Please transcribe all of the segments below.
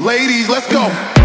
Ladies, let's go.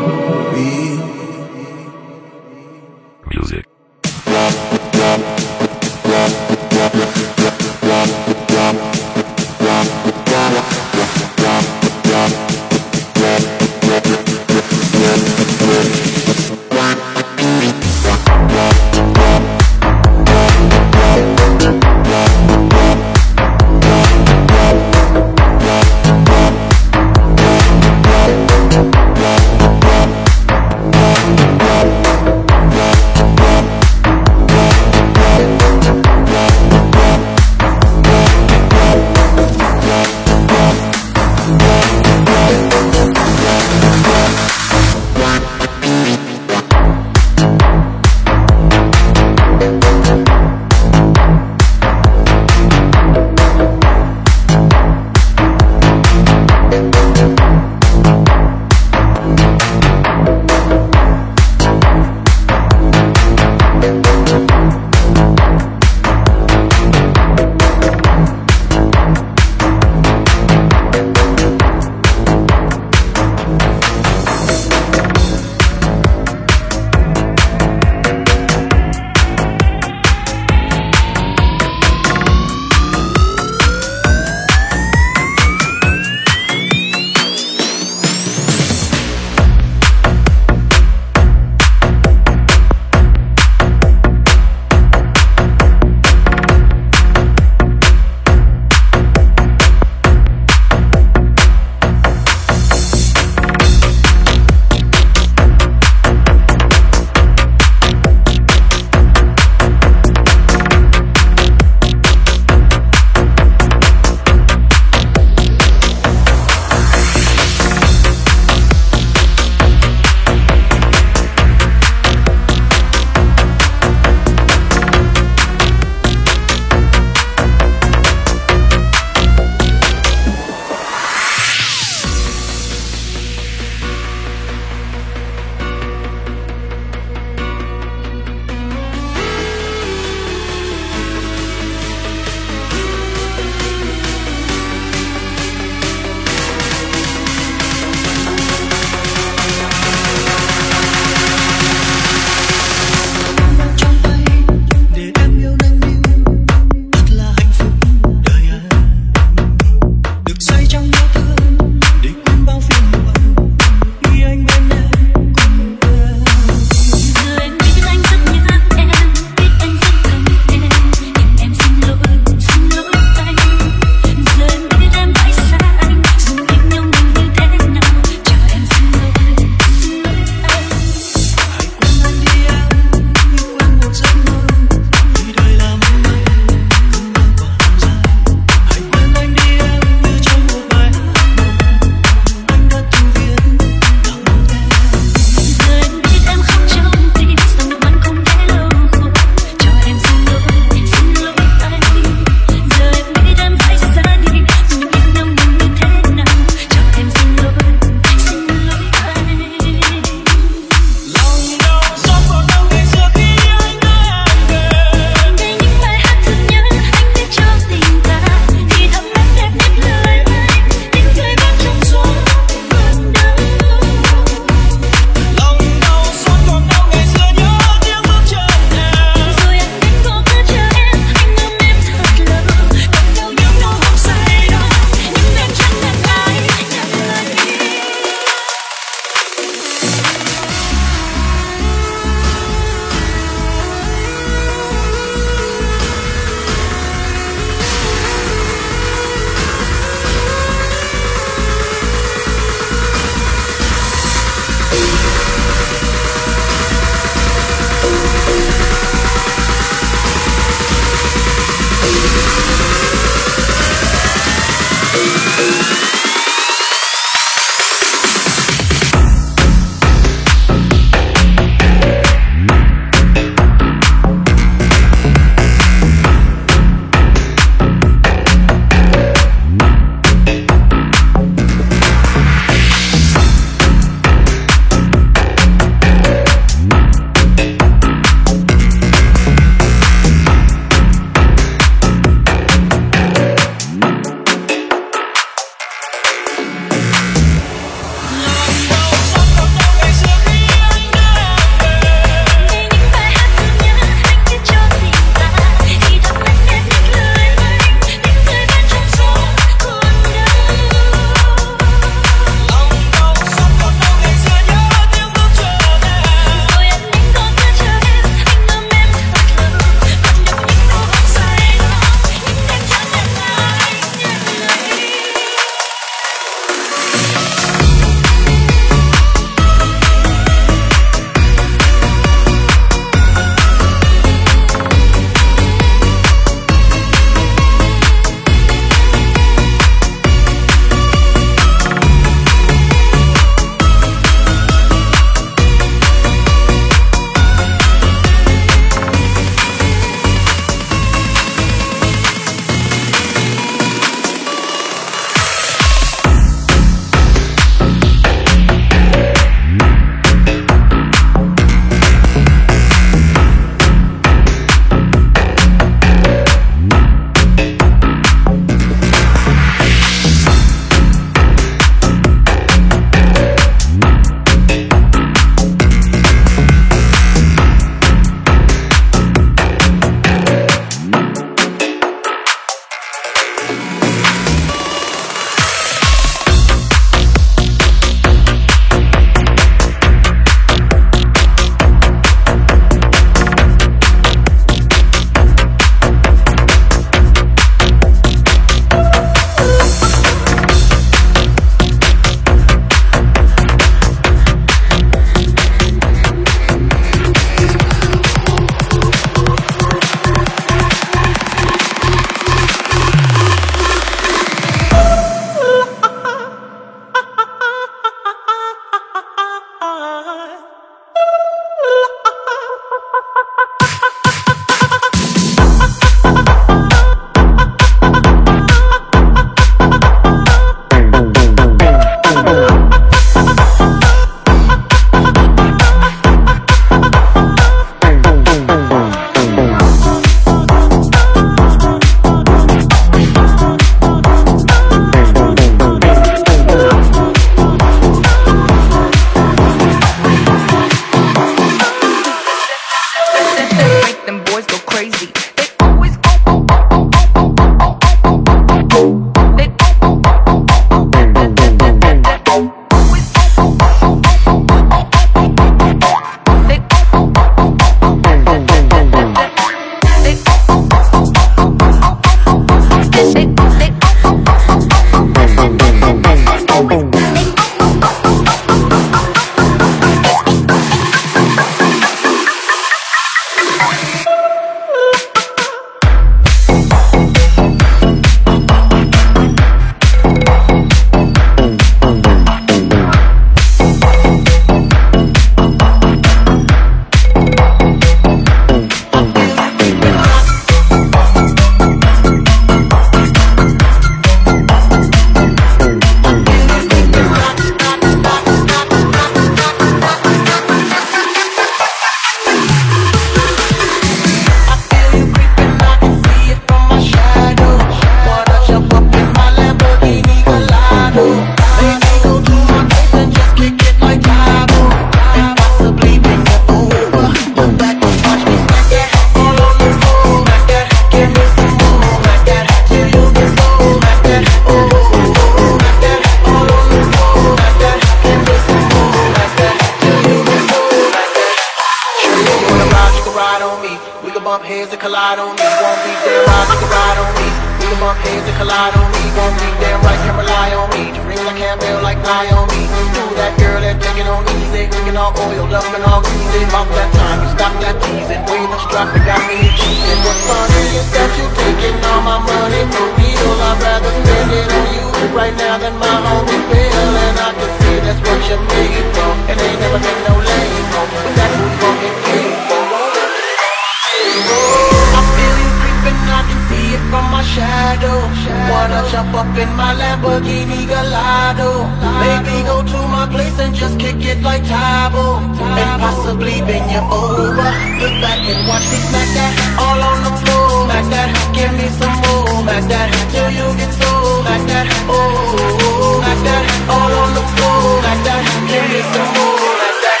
up in my Lamborghini Gallardo. Baby, go to my place and just kick it like Tybo And possibly bend you over. Look back and watch me smack that All on the floor. Smack that, give me some more. Smack that, till you get so Smack that, oh Smack that, all on the floor. Smack that, give me some more. Smack that,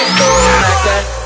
get so Smack that.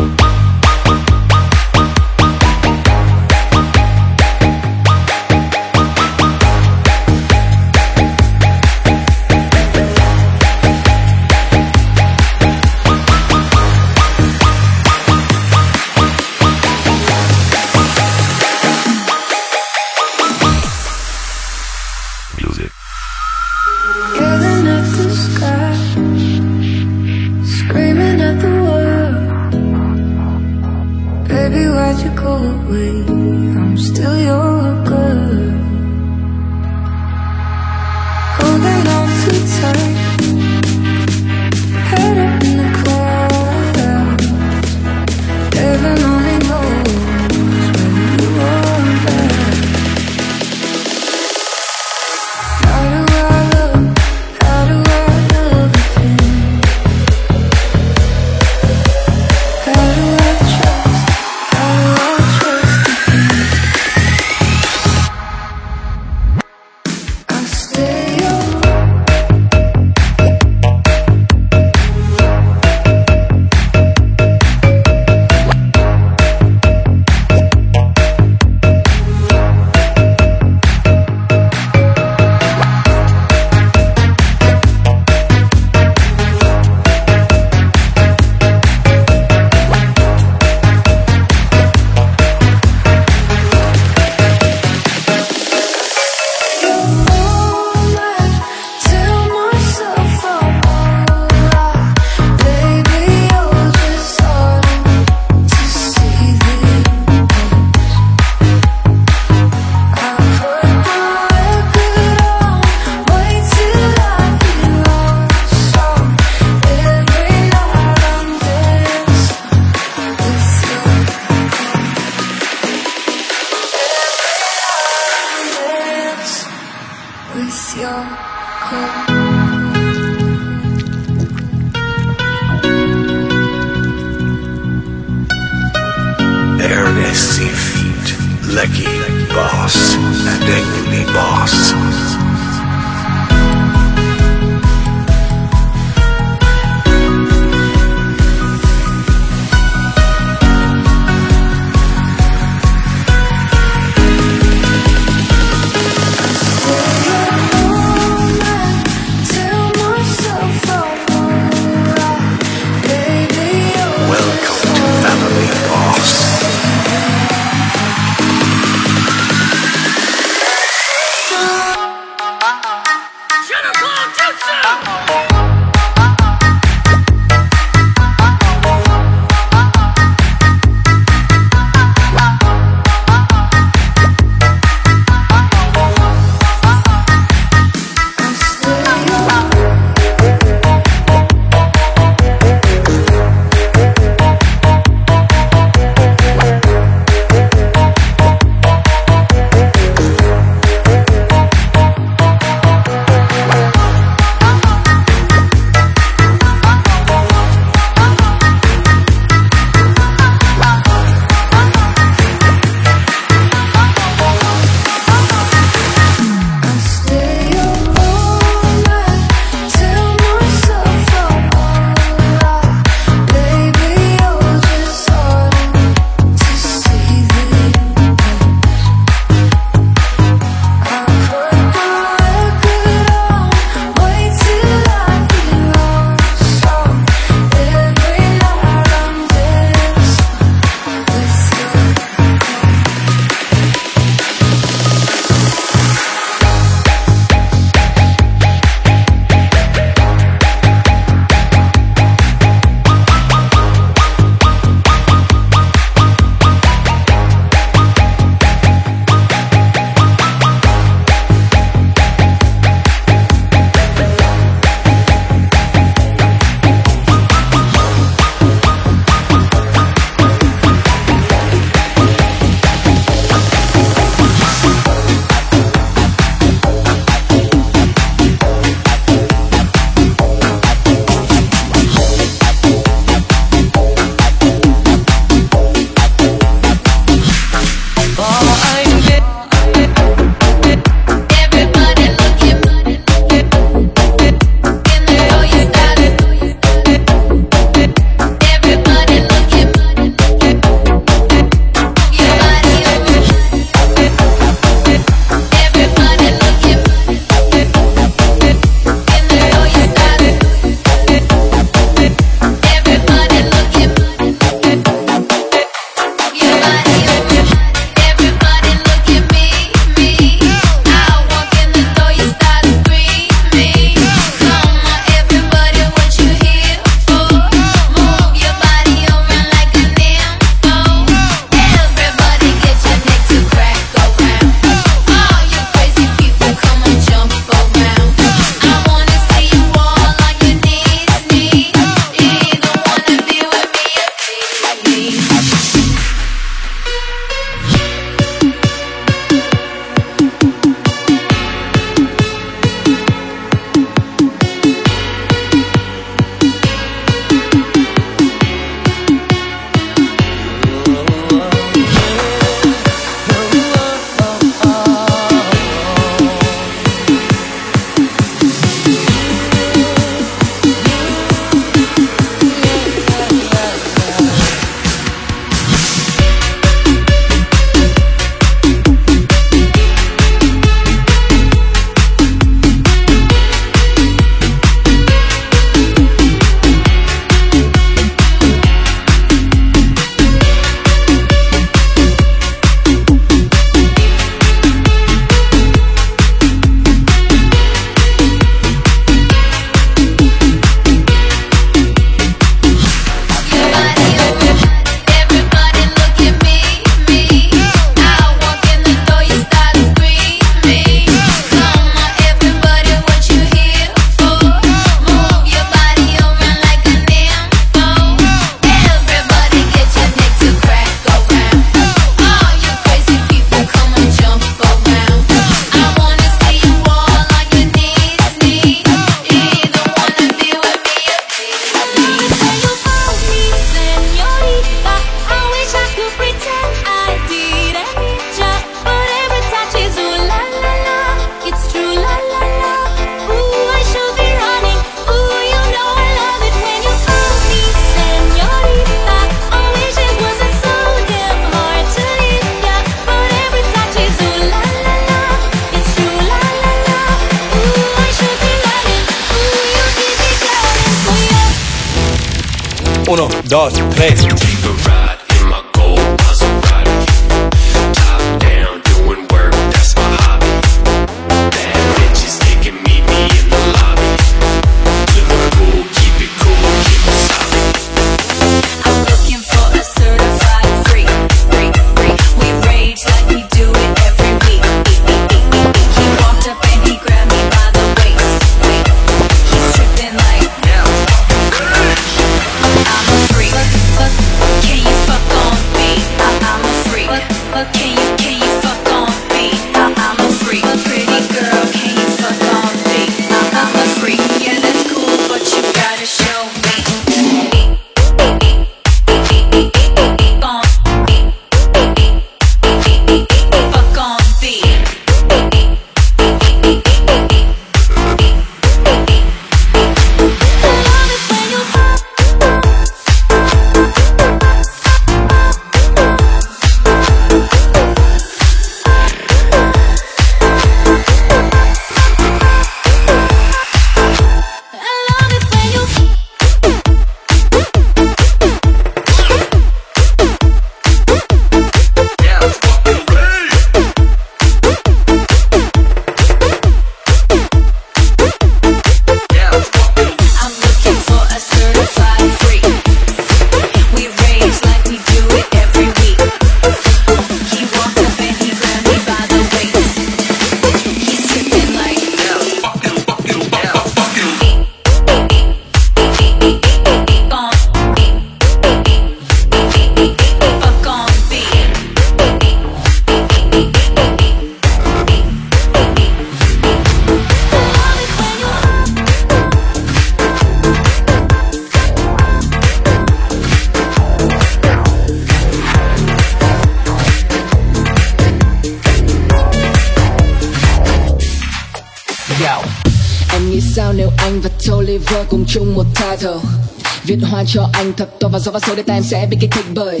so và số để nay em sẽ bị kích thích bởi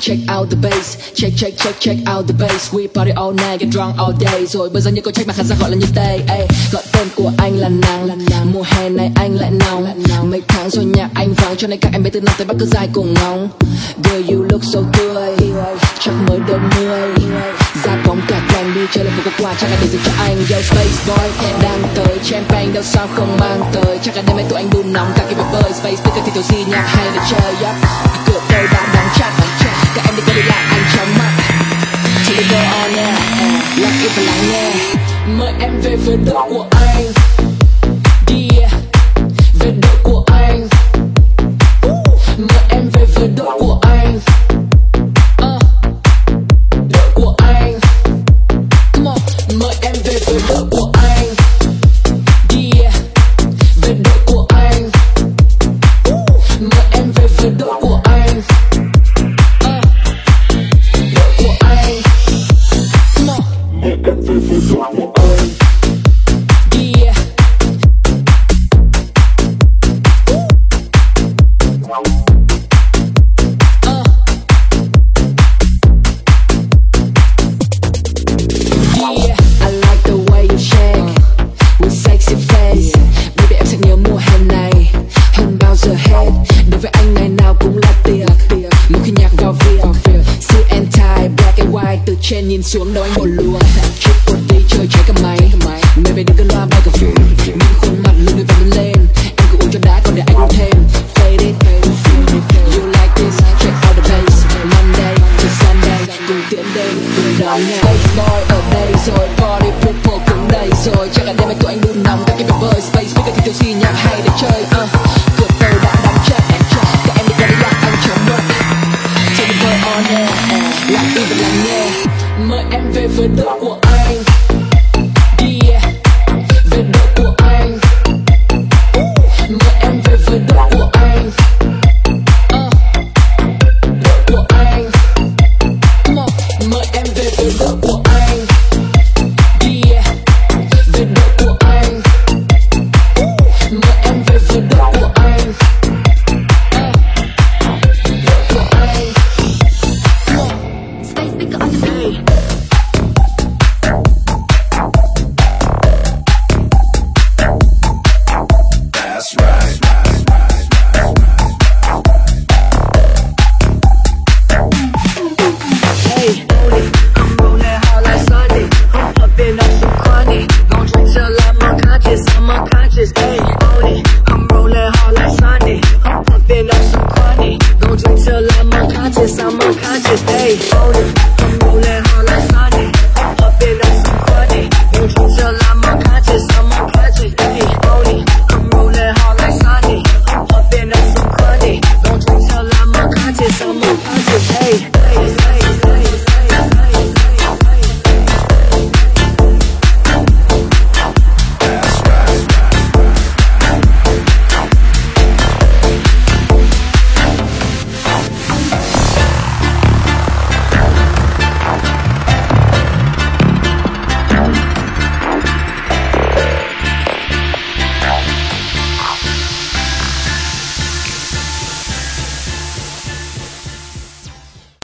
Check out the bass, check check check check out the bass. We party all night, get drunk all day. Rồi bây giờ những câu trách mà khán giả gọi là như tay gọi tên của anh là nàng. Mùa hè này anh lại nóng. Mấy tháng rồi nhạc cho nên các em bé từ nam tới bắc cứ dài cùng ngóng. Girl, you look so tươi chắc mới đôi mươi ra bóng cả càng đi, chơi lên một quà chắc là để dành cho anh, yo, space boy. Đang tới champagne, đâu sao không mang tới. Chắc là đêm nay tụi anh đun nóng cả cái bể bơi. Space speaker thì tôi gì nhạc hay để chơi yep. cửa tôi đã đóng chặt các em đi qua đi lại, anh chóng mắt. chỉ để go on yeah lặng im và lắng nghe. Mời em về với đất của anh. nhìn xuống đầu anh một luồng